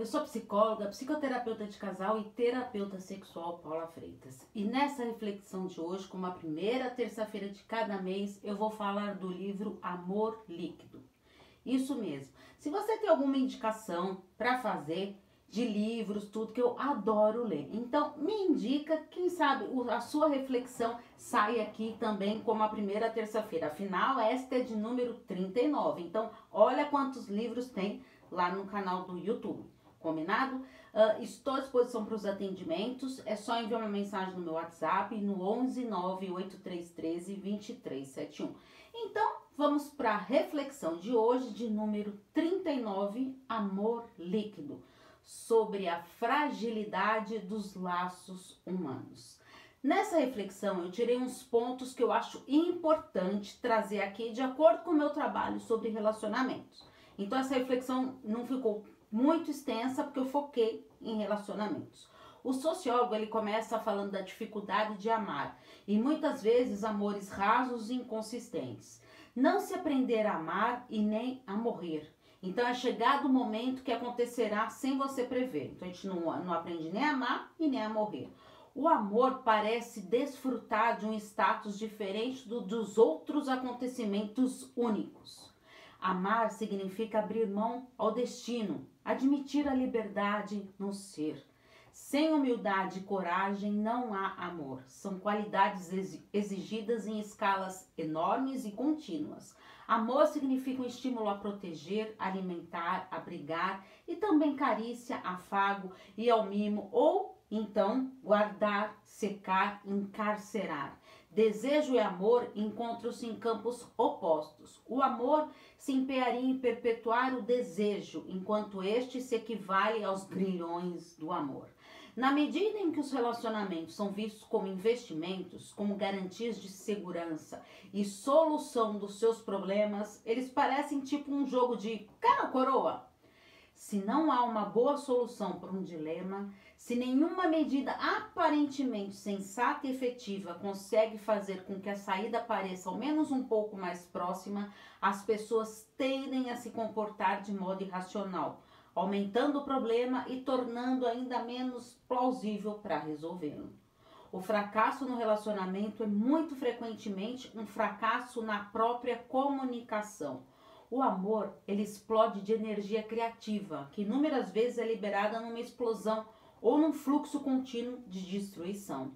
eu sou psicóloga, psicoterapeuta de casal e terapeuta sexual Paula Freitas. E nessa reflexão de hoje, como a primeira terça-feira de cada mês, eu vou falar do livro Amor Líquido. Isso mesmo. Se você tem alguma indicação para fazer de livros, tudo que eu adoro ler. Então, me indica, quem sabe a sua reflexão sai aqui também como a primeira terça-feira. Afinal, esta é de número 39. Então, olha quantos livros tem lá no canal do YouTube. Combinado? Uh, estou à disposição para os atendimentos. É só enviar uma mensagem no meu WhatsApp no 11 98313 2371. Então, vamos para a reflexão de hoje, de número 39, Amor Líquido, sobre a fragilidade dos laços humanos. Nessa reflexão, eu tirei uns pontos que eu acho importante trazer aqui de acordo com o meu trabalho sobre relacionamentos. Então, essa reflexão não ficou muito extensa porque eu foquei em relacionamentos. O sociólogo ele começa falando da dificuldade de amar e muitas vezes amores rasos e inconsistentes. Não se aprender a amar e nem a morrer. Então é chegado o momento que acontecerá sem você prever. Então a gente não, não aprende nem a amar e nem a morrer. O amor parece desfrutar de um status diferente do, dos outros acontecimentos únicos. Amar significa abrir mão ao destino, admitir a liberdade no ser. Sem humildade e coragem não há amor. São qualidades exigidas em escalas enormes e contínuas. Amor significa um estímulo a proteger, alimentar, abrigar e também carícia, afago e ao mimo ou então guardar, secar, encarcerar. Desejo e amor encontram-se em campos opostos. O amor se empenharia em perpetuar o desejo, enquanto este se equivale aos grilhões do amor. Na medida em que os relacionamentos são vistos como investimentos, como garantias de segurança e solução dos seus problemas, eles parecem tipo um jogo de cara coroa. Se não há uma boa solução para um dilema, se nenhuma medida aparentemente sensata e efetiva consegue fazer com que a saída pareça ao menos um pouco mais próxima, as pessoas tendem a se comportar de modo irracional, aumentando o problema e tornando ainda menos plausível para resolvê-lo. O fracasso no relacionamento é muito frequentemente um fracasso na própria comunicação. O amor, ele explode de energia criativa, que inúmeras vezes é liberada numa explosão ou num fluxo contínuo de destruição.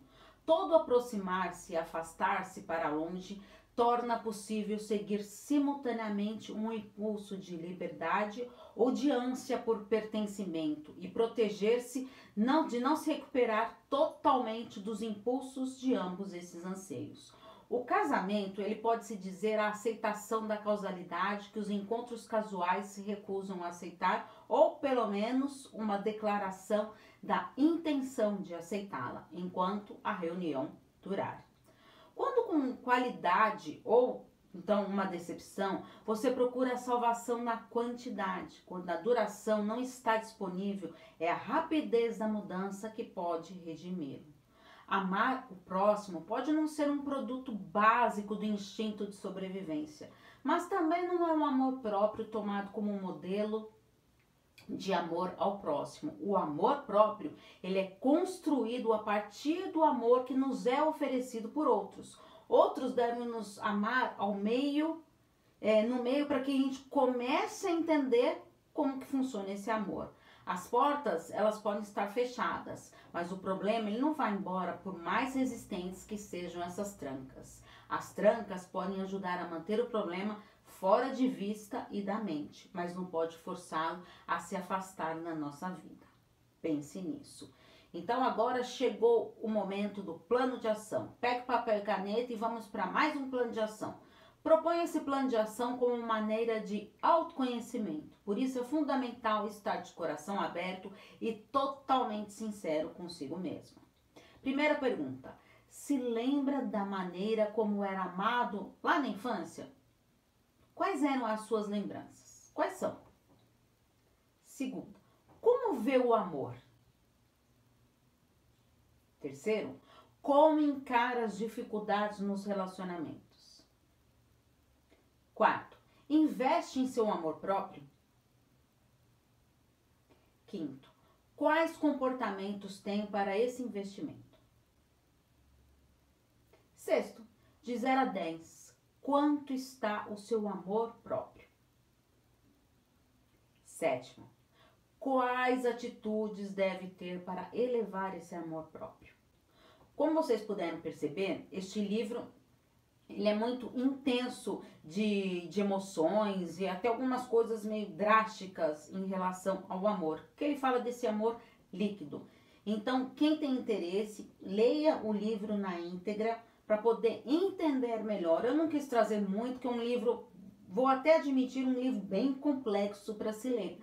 Todo aproximar-se e afastar-se para longe torna possível seguir simultaneamente um impulso de liberdade ou de ânsia por pertencimento e proteger-se não de não se recuperar totalmente dos impulsos de ambos esses anseios. O casamento, ele pode se dizer a aceitação da causalidade que os encontros casuais se recusam a aceitar, ou pelo menos uma declaração da intenção de aceitá-la, enquanto a reunião durar. Quando com qualidade ou então uma decepção, você procura a salvação na quantidade. Quando a duração não está disponível, é a rapidez da mudança que pode redimi-lo. Amar o próximo pode não ser um produto básico do instinto de sobrevivência, mas também não é um amor próprio tomado como um modelo de amor ao próximo. O amor próprio, ele é construído a partir do amor que nos é oferecido por outros. Outros devem nos amar ao meio, é, no meio para que a gente comece a entender como que funciona esse amor. As portas, elas podem estar fechadas, mas o problema ele não vai embora por mais resistentes que sejam essas trancas. As trancas podem ajudar a manter o problema fora de vista e da mente, mas não pode forçá-lo a se afastar na nossa vida. Pense nisso. Então agora chegou o momento do plano de ação. Pegue papel e caneta e vamos para mais um plano de ação. Proponha esse plano de ação como maneira de autoconhecimento. Por isso é fundamental estar de coração aberto e totalmente sincero consigo mesmo. Primeira pergunta: se lembra da maneira como era amado lá na infância? Quais eram as suas lembranças? Quais são? Segunda, como vê o amor? Terceiro, como encara as dificuldades nos relacionamentos? Quarto, investe em seu amor próprio? Quinto, quais comportamentos tem para esse investimento? Sexto, de 0 a 10, quanto está o seu amor próprio? Sétimo, quais atitudes deve ter para elevar esse amor próprio? Como vocês puderam perceber, este livro ele é muito intenso de, de emoções e até algumas coisas meio drásticas em relação ao amor, que ele fala desse amor líquido. Então, quem tem interesse, leia o livro na íntegra para poder entender melhor. Eu não quis trazer muito, que é um livro, vou até admitir, um livro bem complexo para se ler